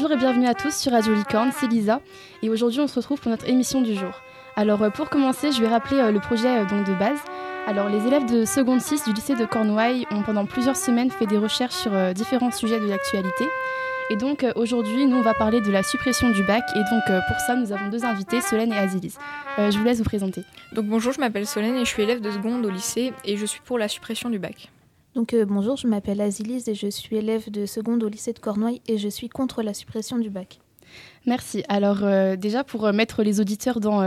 bonjour et bienvenue à tous sur Radio Licorne, c'est Lisa et aujourd'hui on se retrouve pour notre émission du jour. Alors euh, pour commencer, je vais rappeler euh, le projet euh, donc de base. Alors les élèves de seconde 6 du lycée de Cornouailles ont pendant plusieurs semaines fait des recherches sur différents sujets de l'actualité. Et donc aujourd'hui, nous on va parler de la suppression du bac et donc pour ça, nous avons deux invités, Solène et Azilis. je vous laisse vous présenter. Donc bonjour, je m'appelle Solène et je suis élève de seconde au lycée et je suis pour la suppression du bac. Donc euh, bonjour, je m'appelle Azilise et je suis élève de seconde au lycée de Cornouailles et je suis contre la suppression du bac. Merci. Alors euh, déjà pour euh, mettre les auditeurs dans,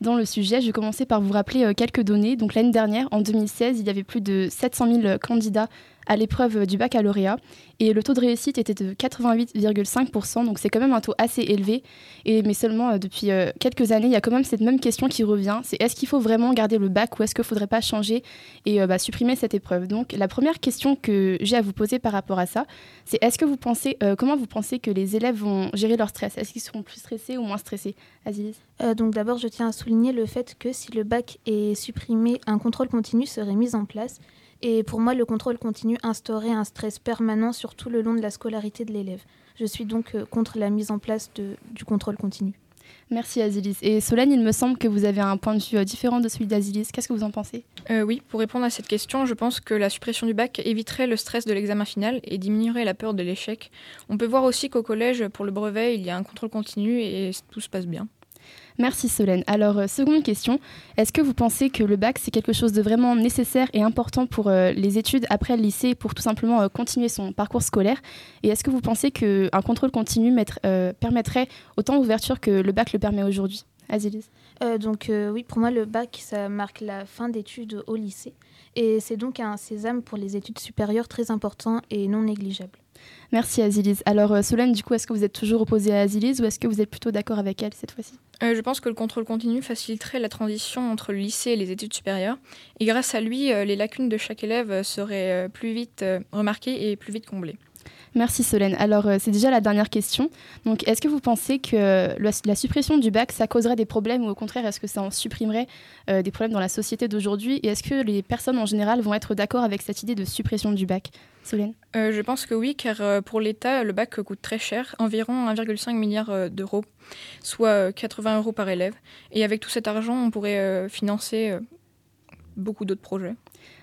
dans le sujet, je vais commencer par vous rappeler quelques données. Donc l'année dernière, en 2016, il y avait plus de 700 000 candidats à l'épreuve du baccalauréat. Et le taux de réussite était de 88,5%, donc c'est quand même un taux assez élevé. Et, mais seulement euh, depuis euh, quelques années, il y a quand même cette même question qui revient. C'est est-ce qu'il faut vraiment garder le bac ou est-ce qu'il ne faudrait pas changer et euh, bah, supprimer cette épreuve? Donc la première question que j'ai à vous poser par rapport à ça, c'est est-ce que vous pensez, comment vous pensez que les élèves vont gérer leur stress? Est-ce qu'ils seront plus stressés ou moins stressés? Aziz Donc d'abord, je tiens à souligner le fait que si le bac est supprimé, un contrôle continu serait mis en place et pour moi, le contrôle continu instaurait un stress permanent sur tout le long de la scolarité de l'élève. Je suis donc euh, contre la mise en place du contrôle continu. Merci Azilis. Et Solène, il me semble que vous avez un point de vue euh, différent de celui d'Azilis. Qu'est-ce que vous en pensez? Euh, Oui, pour répondre à cette question, je pense que la suppression du bac éviterait le stress de l'examen final et diminuerait la peur de l'échec. On peut voir aussi qu'au collège, pour le brevet, il y a un contrôle continu et tout se passe bien. Merci Solène. Alors, euh, seconde question, est-ce que vous pensez que le bac, c'est quelque chose de vraiment nécessaire et important pour euh, les études après le lycée, pour tout simplement euh, continuer son parcours scolaire? Et est-ce que vous pensez qu'un contrôle continu permettrait autant d'ouverture que le bac le permet aujourd'hui? Azilis Donc oui, pour moi, le bac, ça marque la fin d'études au lycée. Et c'est donc un sésame pour les études supérieures très important et non négligeable. Merci Azilis. Alors Solène, du coup, est-ce que vous êtes toujours opposée à Azilis ou est-ce que vous êtes plutôt d'accord avec elle cette fois-ci? Euh, je pense que le contrôle continu faciliterait la transition entre le lycée et les études supérieures. Et grâce à lui, euh, les lacunes de chaque élève seraient euh, plus vite remarquées et plus vite comblées. Merci Solène. Alors c'est déjà la dernière question. Donc est-ce que vous pensez que la, suppression du bac, ça causerait des problèmes ou au contraire est-ce que ça en supprimerait des problèmes dans la société d'aujourd'hui? Et est-ce que les personnes en général vont être d'accord avec cette idée de suppression du bac? Solène? Je pense que oui, car pour l'État, le bac coûte très cher, environ 1,5 milliard d'euros soit 80 euh, euros par élève. Et avec tout cet argent, on pourrait euh, financer euh, beaucoup d'autres projets.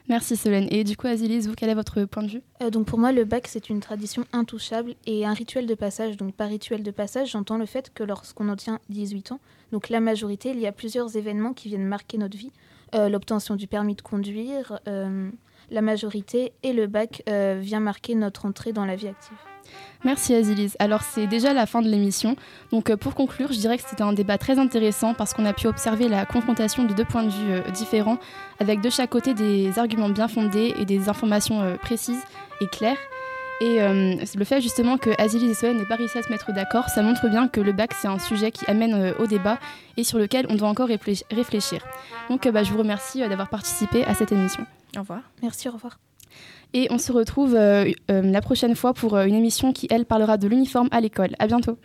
Merci Solène. Et du coup, Azilis, vous, quel est votre point de vue? Donc pour moi, le bac, c'est une tradition intouchable et un rituel de passage. Donc par rituel de passage, j'entends le fait que lorsqu'on obtient 18 ans, donc la majorité, il y a plusieurs événements qui viennent marquer notre vie. L'obtention du permis de conduire, la majorité et le bac vient marquer notre entrée dans la vie active. Merci Azilis. Alors c'est déjà la fin de l'émission. Donc euh, pour conclure, je dirais que c'était un débat très intéressant parce qu'on a pu observer la confrontation de deux points de vue euh, différents avec de chaque côté des arguments bien fondés et des informations euh, précises et claires. Et le fait justement que Azilis et Solène n'aient pas réussi à se mettre d'accord, ça montre bien que le bac c'est un sujet qui amène au débat et sur lequel on doit encore réfléchir. Donc bah, je vous remercie d'avoir participé à cette émission. Au revoir. Merci, au revoir. Et on se retrouve euh, euh, la prochaine fois pour euh, une émission qui, elle, parlera de l'uniforme à l'école. À bientôt.